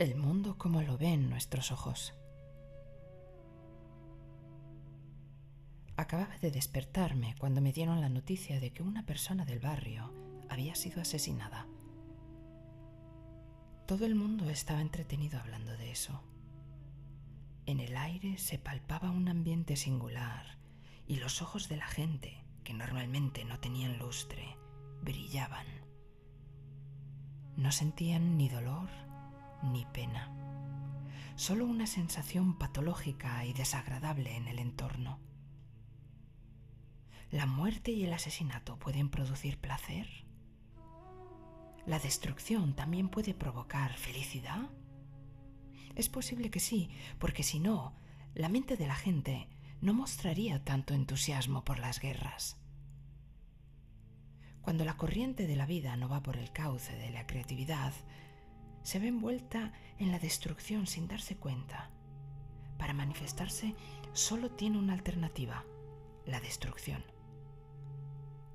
el mundo como lo ven nuestros ojos. Acababa de despertarme cuando me dieron la noticia de que una persona del barrio había sido asesinada. Todo el mundo estaba entretenido hablando de eso. En el aire se palpaba un ambiente singular y los ojos de la gente, que normalmente no tenían lustre, brillaban. No sentían ni dolor ni pena, solo una sensación patológica y desagradable en el entorno. ¿La muerte y el asesinato pueden producir placer? ¿La destrucción también puede provocar felicidad? Es posible que sí, porque si no, la mente de la gente no mostraría tanto entusiasmo por las guerras. Cuando la corriente de la vida no va por el cauce de la creatividad, se ve envuelta en la destrucción sin darse cuenta. Para manifestarse solo tiene una alternativa, la destrucción.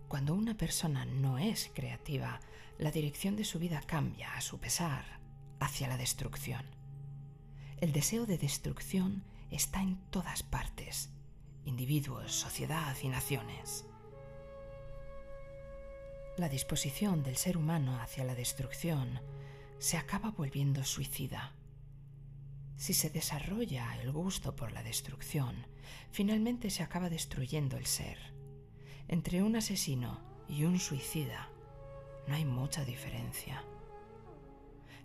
Cuando una persona no es creativa, la dirección de su vida cambia a su pesar hacia la destrucción. El deseo de destrucción está en todas partes, individuos, sociedad y naciones. La disposición del ser humano hacia la destrucción se acaba volviendo suicida. Si se desarrolla el gusto por la destrucción, finalmente se acaba destruyendo el ser. Entre un asesino y un suicida no hay mucha diferencia.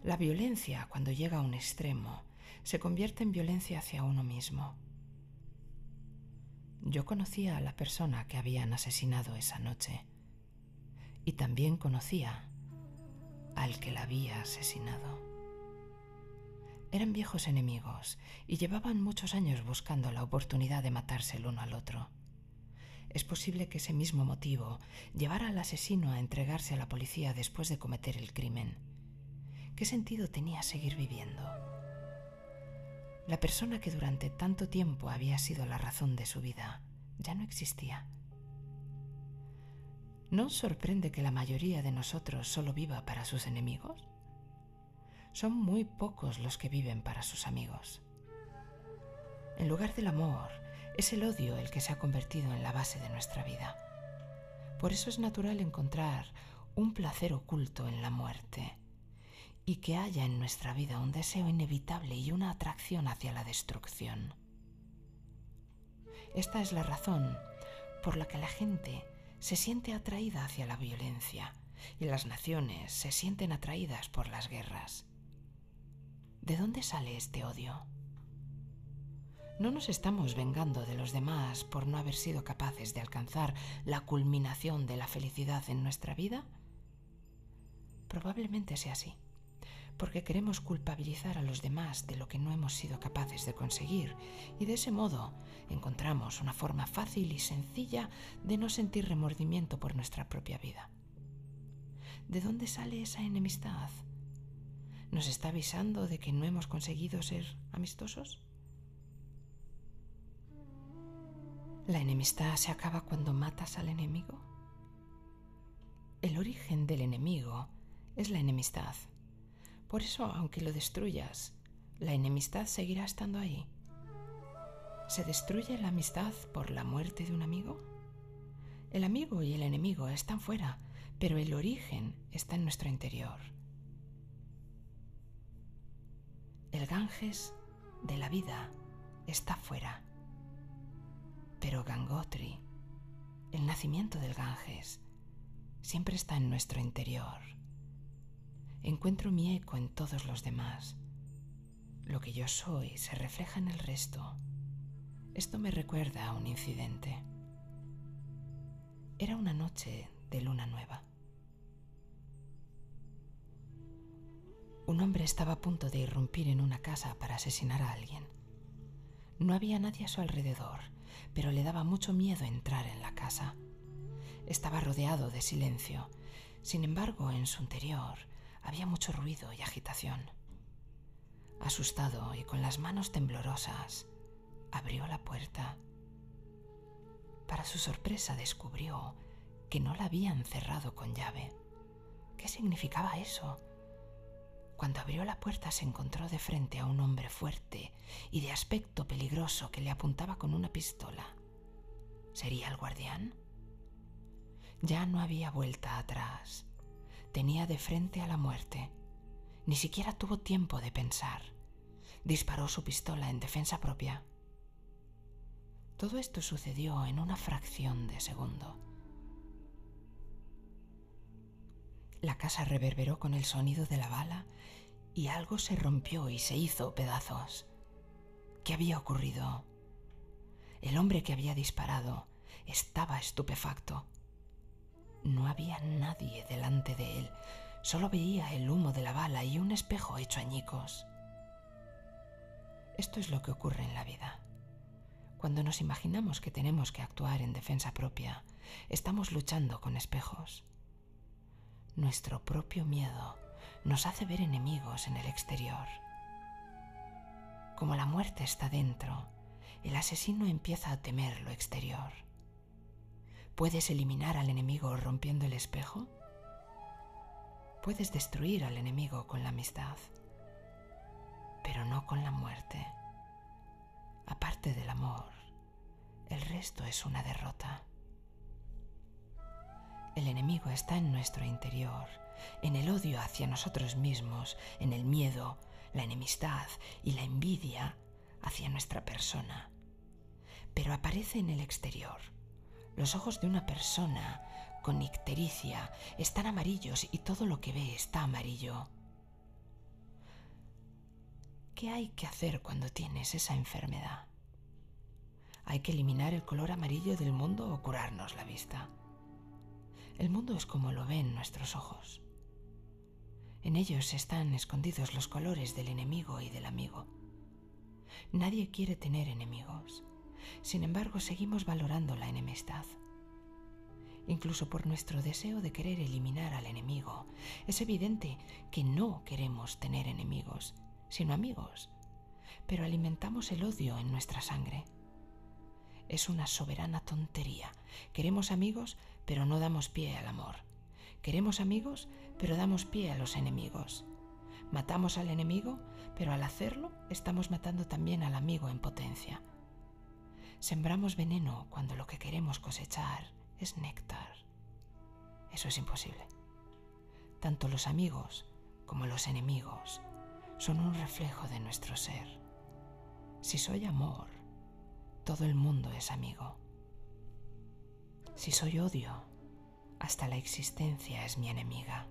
La violencia, cuando llega a un extremo, se convierte en violencia hacia uno mismo. Yo conocía a la persona que habían asesinado esa noche y también conocía al que la había asesinado. Eran viejos enemigos y llevaban muchos años buscando la oportunidad de matarse el uno al otro. Es posible que ese mismo motivo llevara al asesino a entregarse a la policía después de cometer el crimen. ¿Qué sentido tenía seguir viviendo? La persona que durante tanto tiempo había sido la razón de su vida ya no existía. ¿No os sorprende que la mayoría de nosotros solo viva para sus enemigos? Son muy pocos los que viven para sus amigos. En lugar del amor, es el odio el que se ha convertido en la base de nuestra vida. Por eso es natural encontrar un placer oculto en la muerte y que haya en nuestra vida un deseo inevitable y una atracción hacia la destrucción. Esta es la razón por la que la gente se siente atraída hacia la violencia y las naciones se sienten atraídas por las guerras. ¿De dónde sale este odio? ¿No nos estamos vengando de los demás por no haber sido capaces de alcanzar la culminación de la felicidad en nuestra vida? Probablemente sea así porque queremos culpabilizar a los demás de lo que no hemos sido capaces de conseguir y de ese modo encontramos una forma fácil y sencilla de no sentir remordimiento por nuestra propia vida. ¿De dónde sale esa enemistad? ¿Nos está avisando de que no hemos conseguido ser amistosos? ¿La enemistad se acaba cuando matas al enemigo? El origen del enemigo es la enemistad por eso, aunque lo destruyas, la enemistad seguirá estando ahí. ¿Se destruye la amistad por la muerte de un amigo? El amigo y el enemigo están fuera, pero el origen está en nuestro interior. El Ganges de la vida está fuera, pero Gangotri, el nacimiento del Ganges, siempre está en nuestro interior encuentro mi eco en todos los demás. Lo que yo soy se refleja en el resto. Esto me recuerda a un incidente. Era una noche de luna nueva. Un hombre estaba a punto de irrumpir en una casa para asesinar a alguien. No había nadie a su alrededor, pero le daba mucho miedo entrar en la casa. Estaba rodeado de silencio. Sin embargo, en su interior había mucho ruido y agitación. Asustado y con las manos temblorosas, abrió la puerta. Para su sorpresa descubrió que no la habían cerrado con llave. ¿Qué significaba eso? Cuando abrió la puerta se encontró de frente a un hombre fuerte y de aspecto peligroso que le apuntaba con una pistola. ¿Sería el guardián? Ya no había vuelta atrás. Tenía de frente a la muerte. Ni siquiera tuvo tiempo de pensar. Disparó su pistola en defensa propia. Todo esto sucedió en una fracción de segundo. La casa reverberó con el sonido de la bala y algo se rompió y se hizo pedazos. ¿Qué había ocurrido? El hombre que había disparado estaba estupefacto. No había nadie delante de él, solo veía el humo de la bala y un espejo hecho añicos. Esto es lo que ocurre en la vida. Cuando nos imaginamos que tenemos que actuar en defensa propia, estamos luchando con espejos. Nuestro propio miedo nos hace ver enemigos en el exterior. Como la muerte está dentro, el asesino empieza a temer lo exterior. ¿Puedes eliminar al enemigo rompiendo el espejo? Puedes destruir al enemigo con la amistad, pero no con la muerte. Aparte del amor, el resto es una derrota. El enemigo está en nuestro interior, en el odio hacia nosotros mismos, en el miedo, la enemistad y la envidia hacia nuestra persona. Pero aparece en el exterior. Los ojos de una persona con ictericia están amarillos y todo lo que ve está amarillo. ¿Qué hay que hacer cuando tienes esa enfermedad? ¿Hay que eliminar el color amarillo del mundo o curarnos la vista? El mundo es como lo ven nuestros ojos. En ellos están escondidos los colores del enemigo y del amigo. Nadie quiere tener enemigos. Sin embargo, seguimos valorando la enemistad. Incluso por nuestro deseo de querer eliminar al enemigo, es evidente que no queremos tener enemigos, sino amigos, pero alimentamos el odio en nuestra sangre. Es una soberana tontería. Queremos amigos, pero no damos pie al amor. Queremos amigos, pero damos pie a los enemigos. Matamos al enemigo, pero al hacerlo estamos matando también al amigo en potencia. Sembramos veneno cuando lo que queremos cosechar es néctar. Eso es imposible. Tanto los amigos como los enemigos son un reflejo de nuestro ser. Si soy amor, todo el mundo es amigo. Si soy odio, hasta la existencia es mi enemiga.